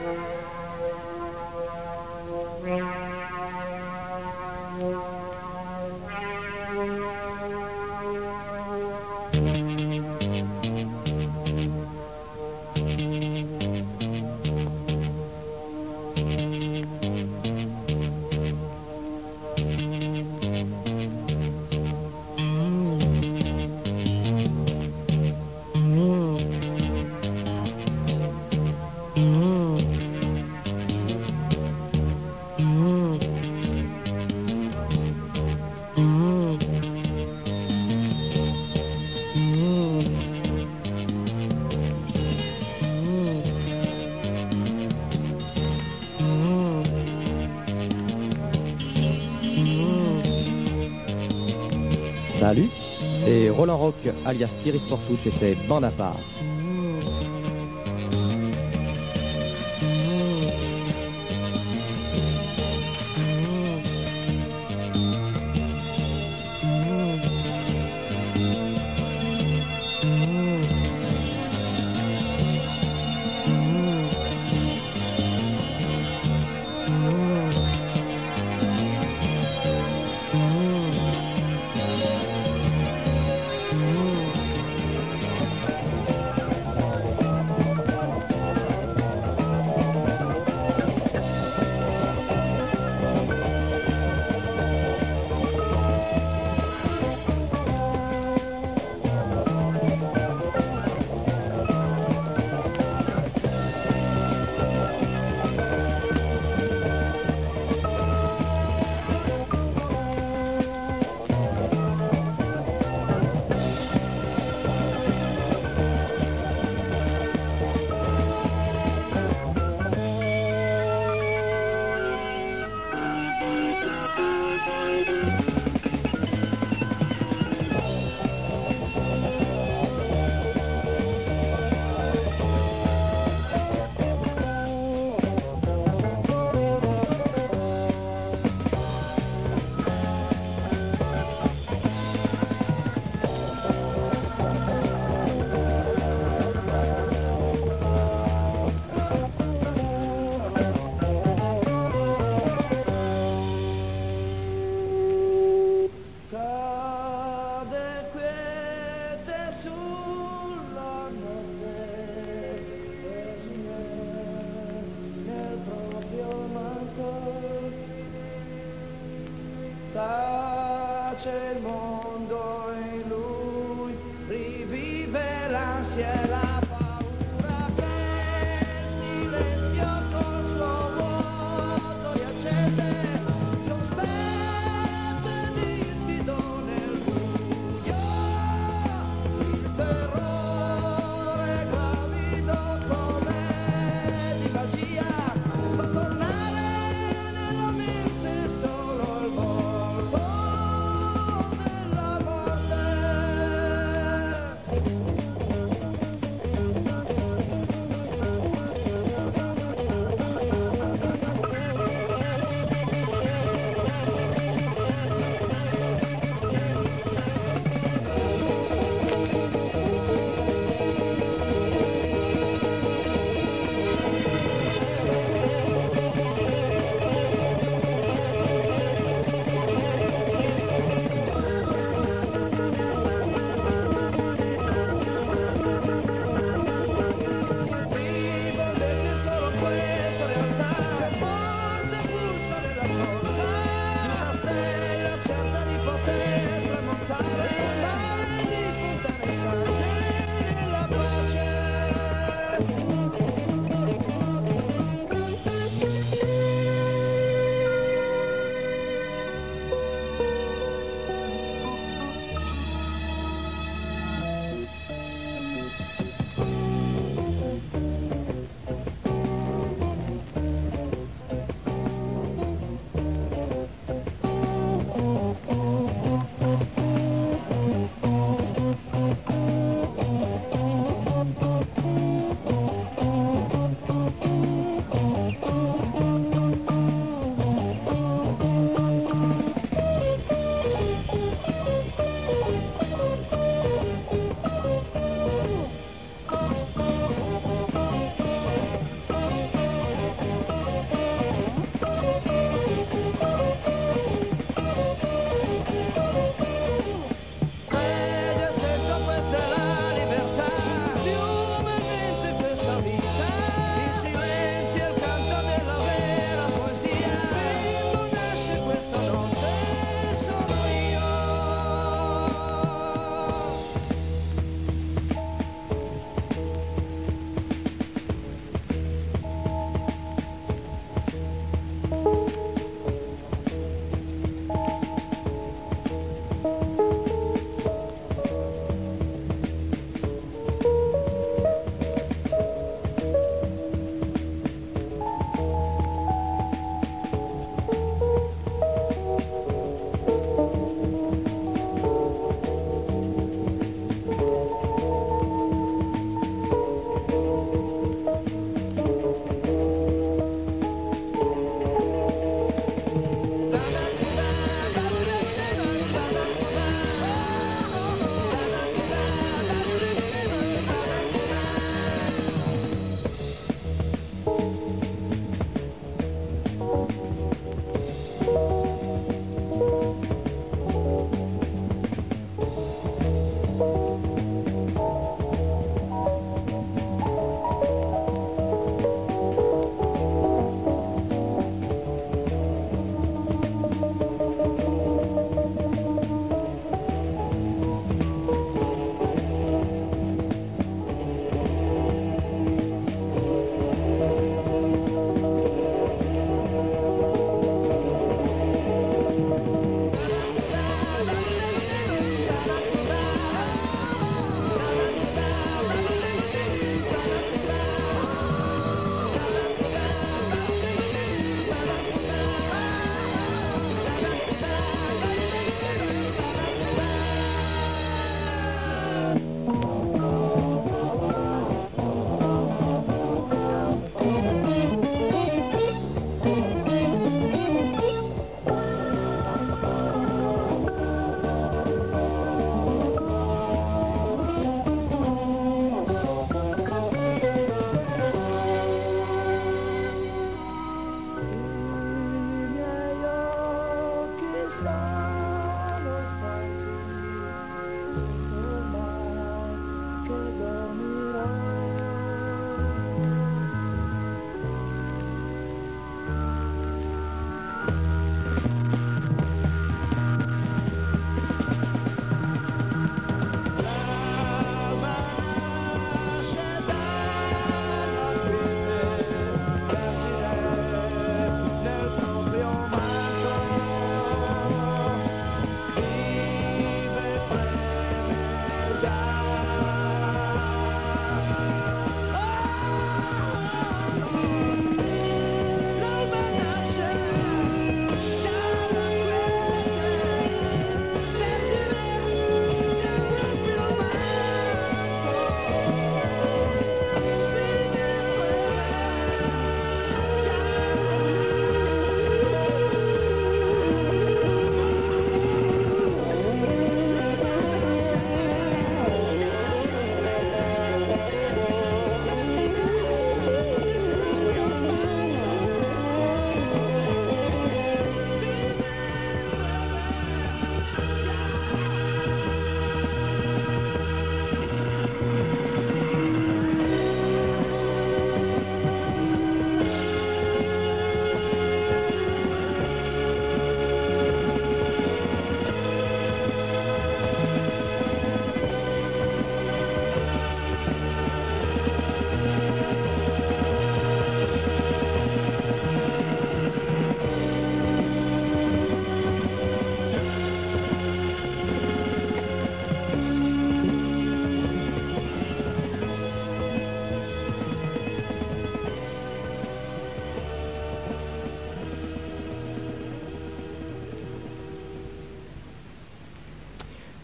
Thank you. Roland Rock, alias Thierry Sportouche et ses bandes à part. More.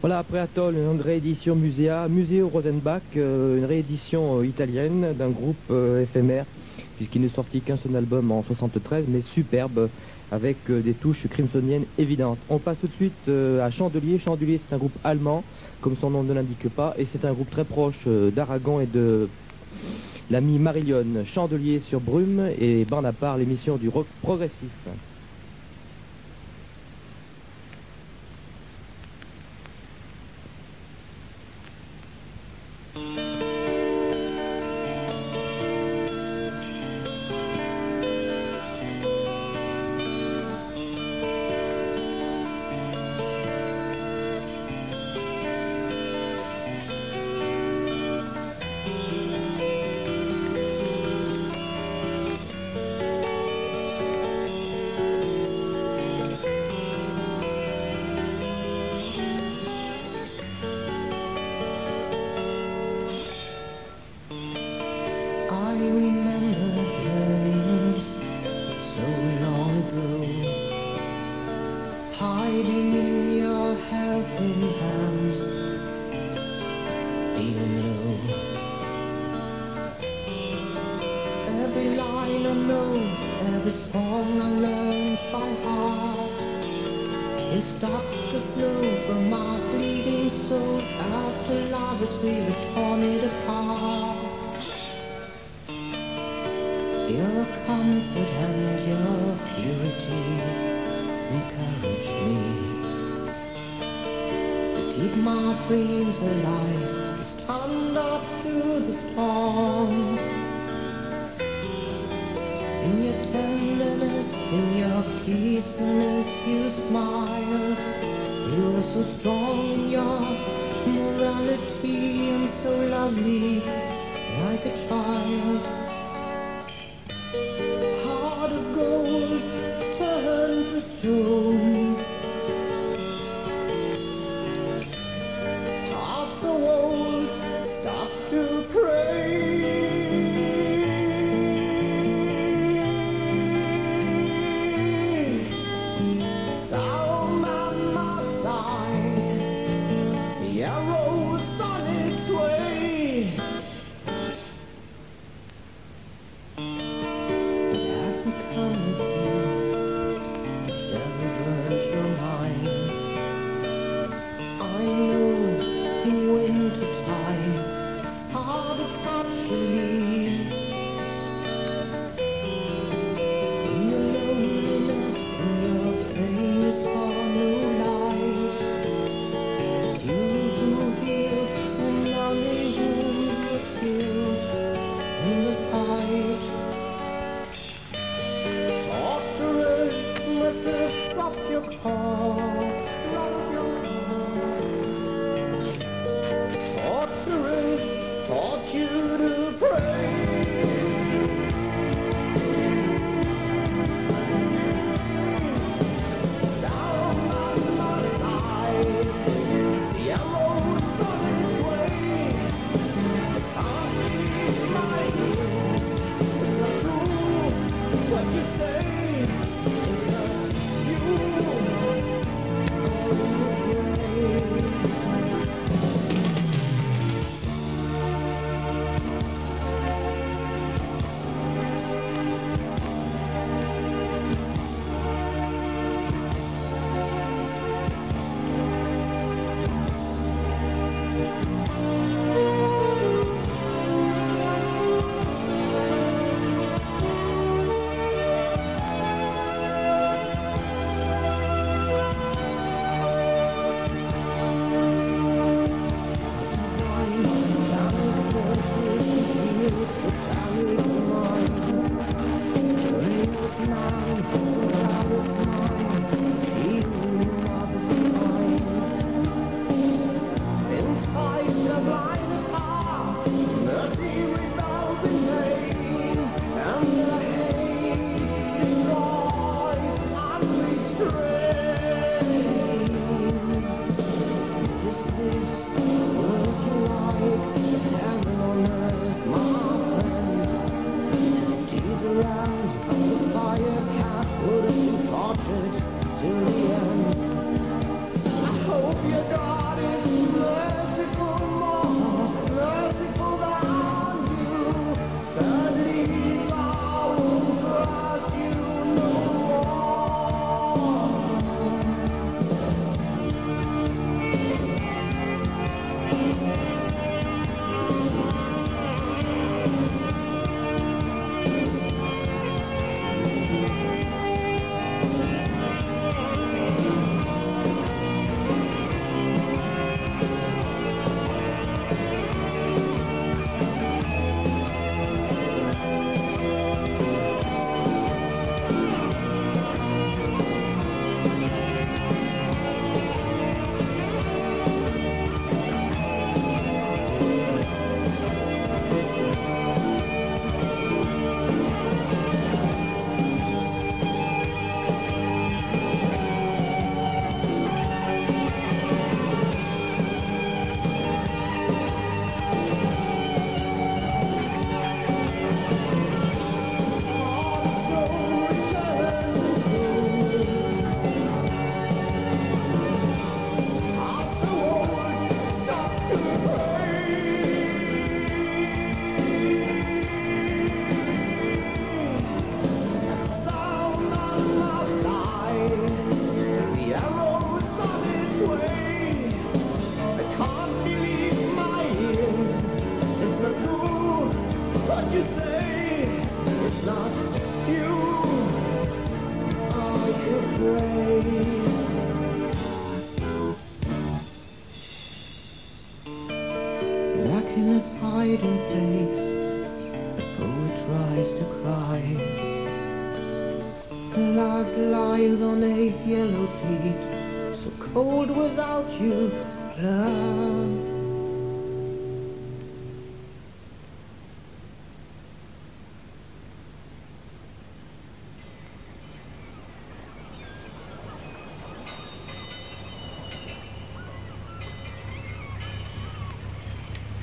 Voilà, après Atoll, une réédition Muséa, Museo Rosenbach, euh, une réédition euh, italienne d'un groupe euh, éphémère, puisqu'il n'est sorti qu'un seul album en 73, mais superbe, avec des touches crimsoniennes évidentes. On passe tout de suite à Chandelier. Chandelier, c'est un groupe allemand, comme son nom ne l'indique pas, et c'est un groupe très proche d'Aragon et de l'ami Marillion. Chandelier sur Brume et à part l'émission du rock progressif. Comfort and your purity encourage me to keep my dreams alive. Stand up to the storm. In your tenderness, in your peacefulness, you smile. You are so strong in your morality and so lovely, like a child to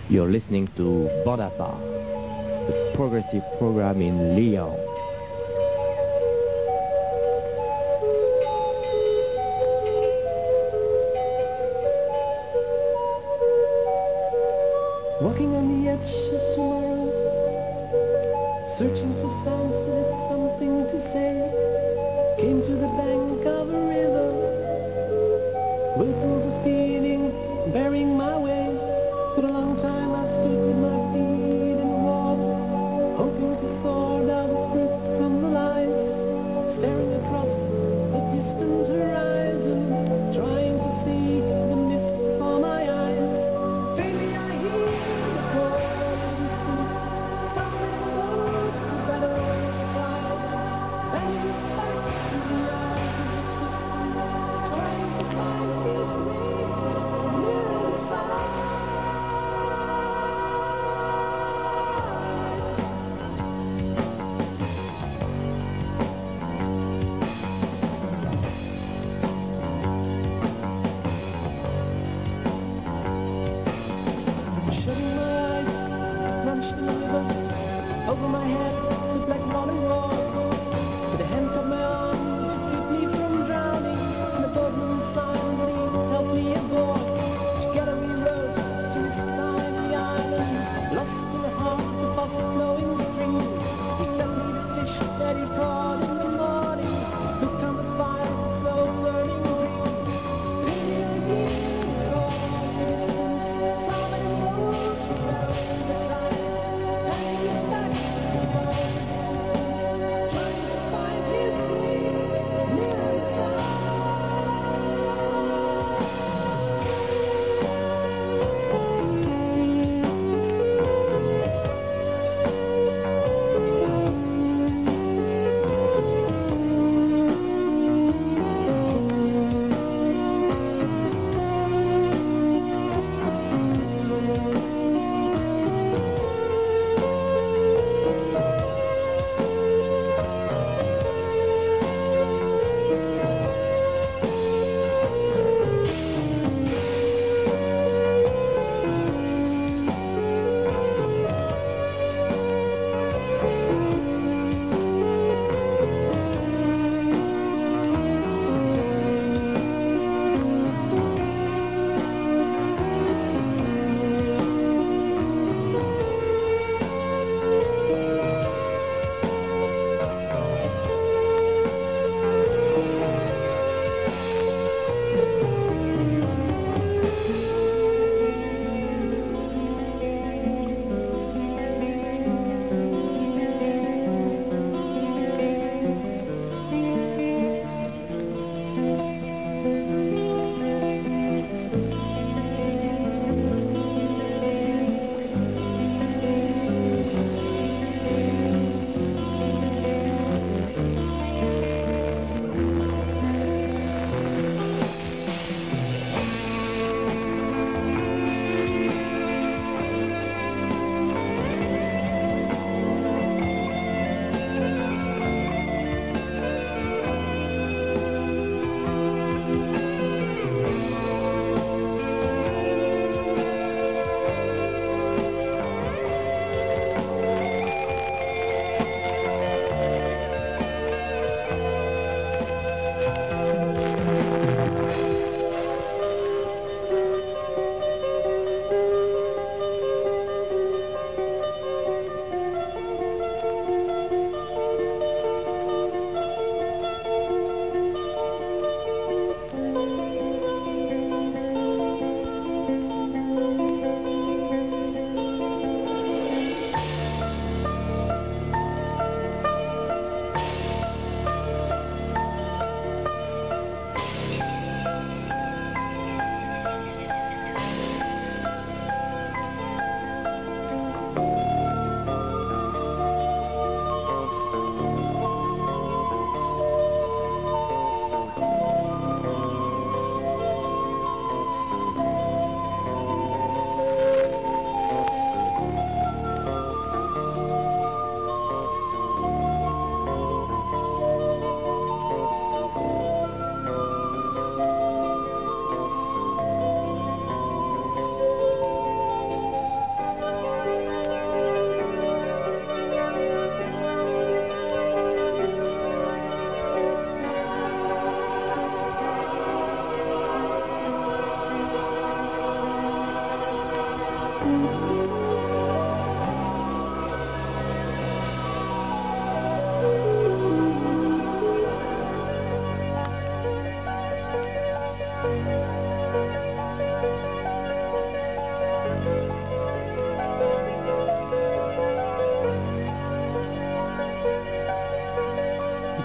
You're listening to Bodapa, the progressive program in Lyon. Walking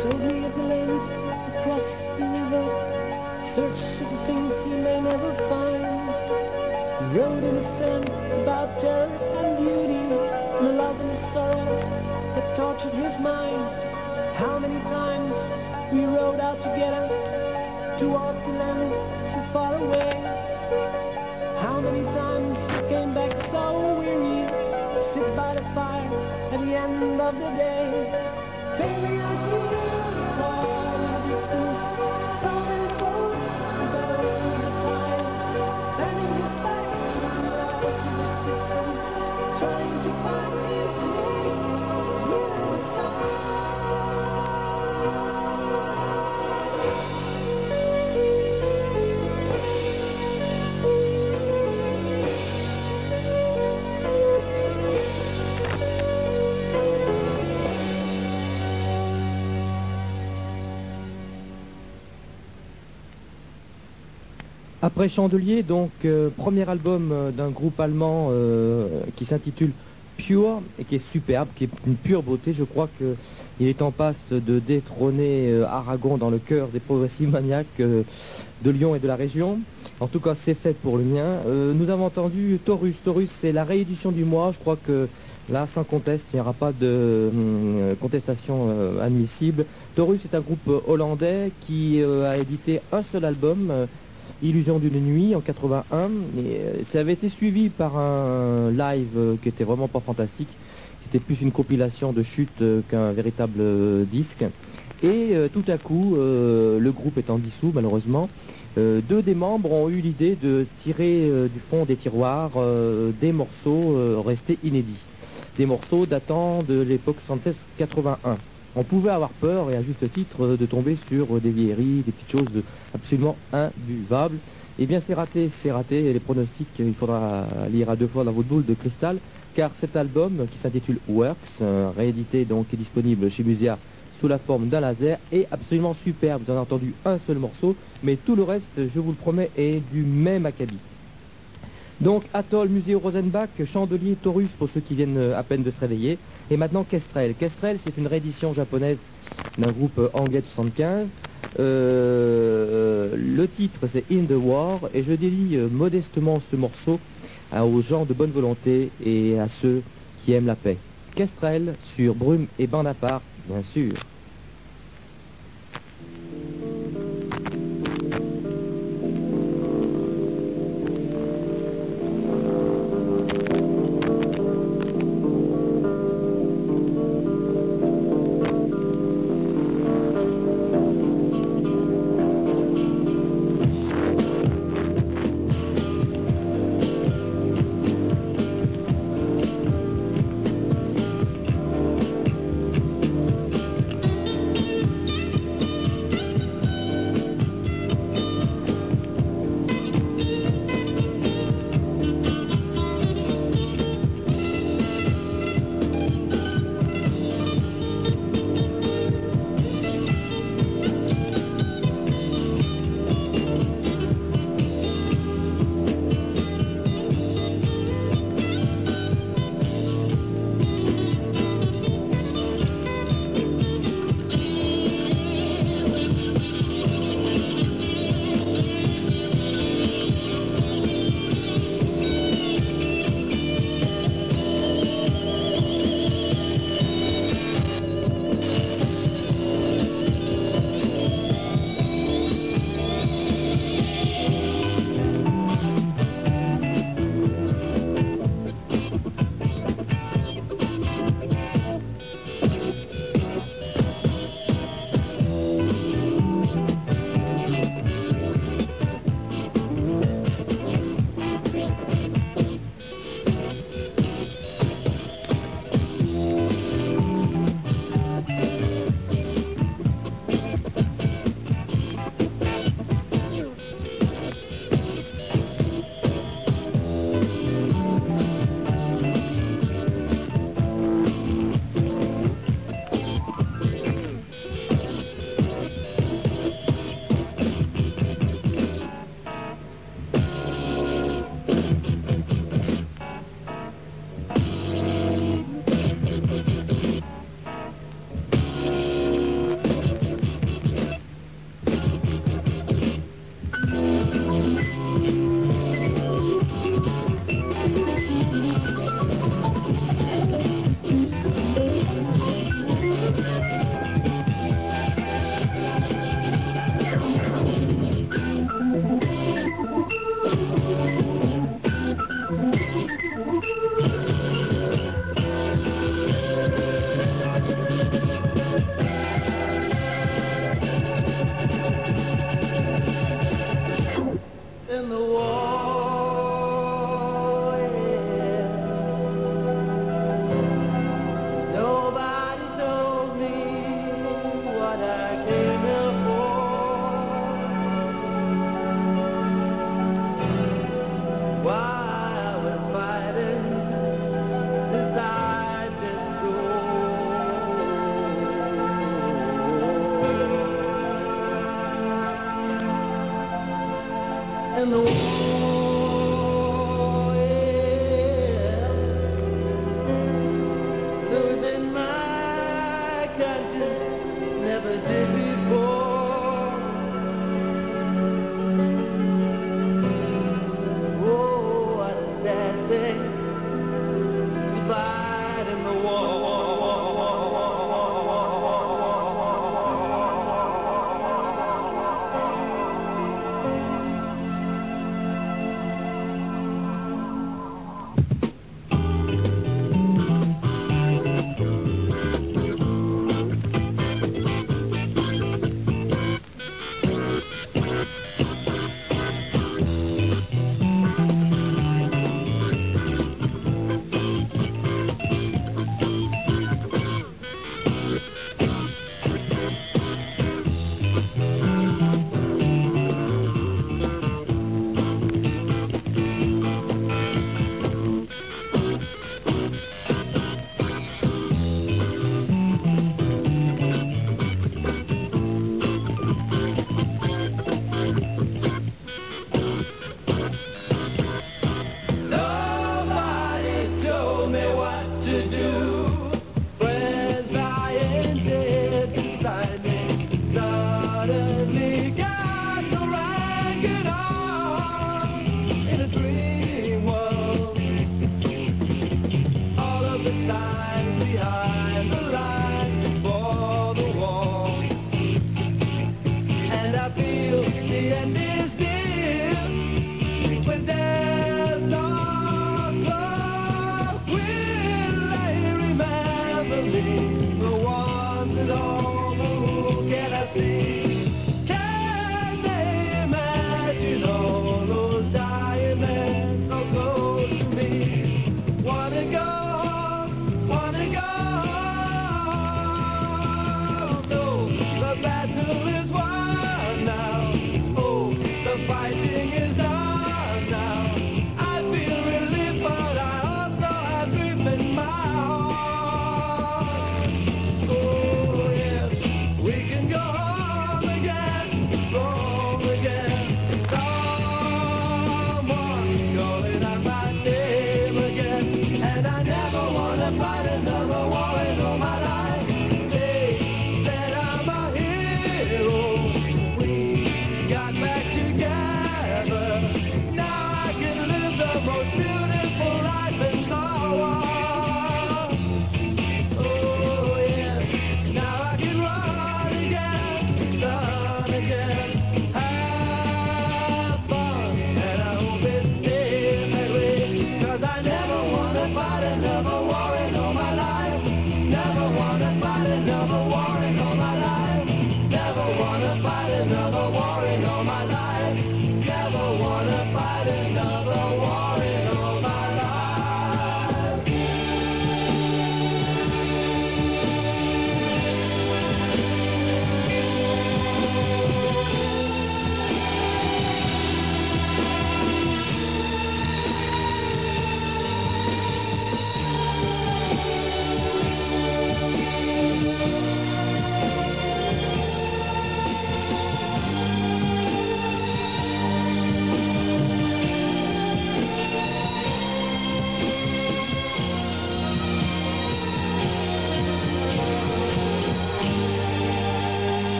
told me of the land across the river, search for the things you may never find. He wrote in the sand about terror and beauty, the love and the sorrow that tortured his mind. How many times we rode out together towards the land so far away? How many times we came back so weary, sit by the fire at the end of the day, feeling. Après Chandelier, donc euh, premier album euh, d'un groupe allemand euh, qui s'intitule Pure et qui est superbe, qui est une pure beauté. Je crois que il est en passe de détrôner Aragon dans le cœur des progressifs maniaques de Lyon et de la région. En tout cas, c'est fait pour le mien. Nous avons entendu Taurus. Taurus, c'est la réédition du mois. Je crois que là, sans conteste, il n'y aura pas de contestation admissible. Taurus est un groupe hollandais qui a édité un seul album. Illusion d'une nuit en 81. Et, euh, ça avait été suivi par un live euh, qui était vraiment pas fantastique. C'était plus une compilation de chutes euh, qu'un véritable disque. Et tout à coup, le groupe étant dissous malheureusement, deux des membres ont eu l'idée de tirer du fond des tiroirs des morceaux restés inédits. Des morceaux datant de l'époque 76-81. On pouvait avoir peur, et à juste titre, de tomber sur des vieilleries, des petites choses absolument imbuvables. Eh bien, c'est raté, c'est raté, et les pronostics, il faudra lire à deux fois dans votre boule de cristal, car cet album, qui s'intitule Works, euh, réédité donc et disponible chez Musia sous la forme d'un laser, est absolument superbe. Vous en avez entendu un seul morceau, mais tout le reste, je vous le promets, est du même acabit. Donc Atoll, Musée Rosenbach, Chandelier, Taurus pour ceux qui viennent euh, à peine de se réveiller. Et maintenant Kestrel. Kestrel, c'est une réédition japonaise d'un groupe euh, anglais de 75. Euh, le titre c'est In the War et je dédie euh, modestement ce morceau à- aux gens de bonne volonté et à ceux qui aiment la paix. Kestrel sur Brume et part, bien sûr.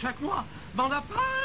Chaque mois. M'en a pas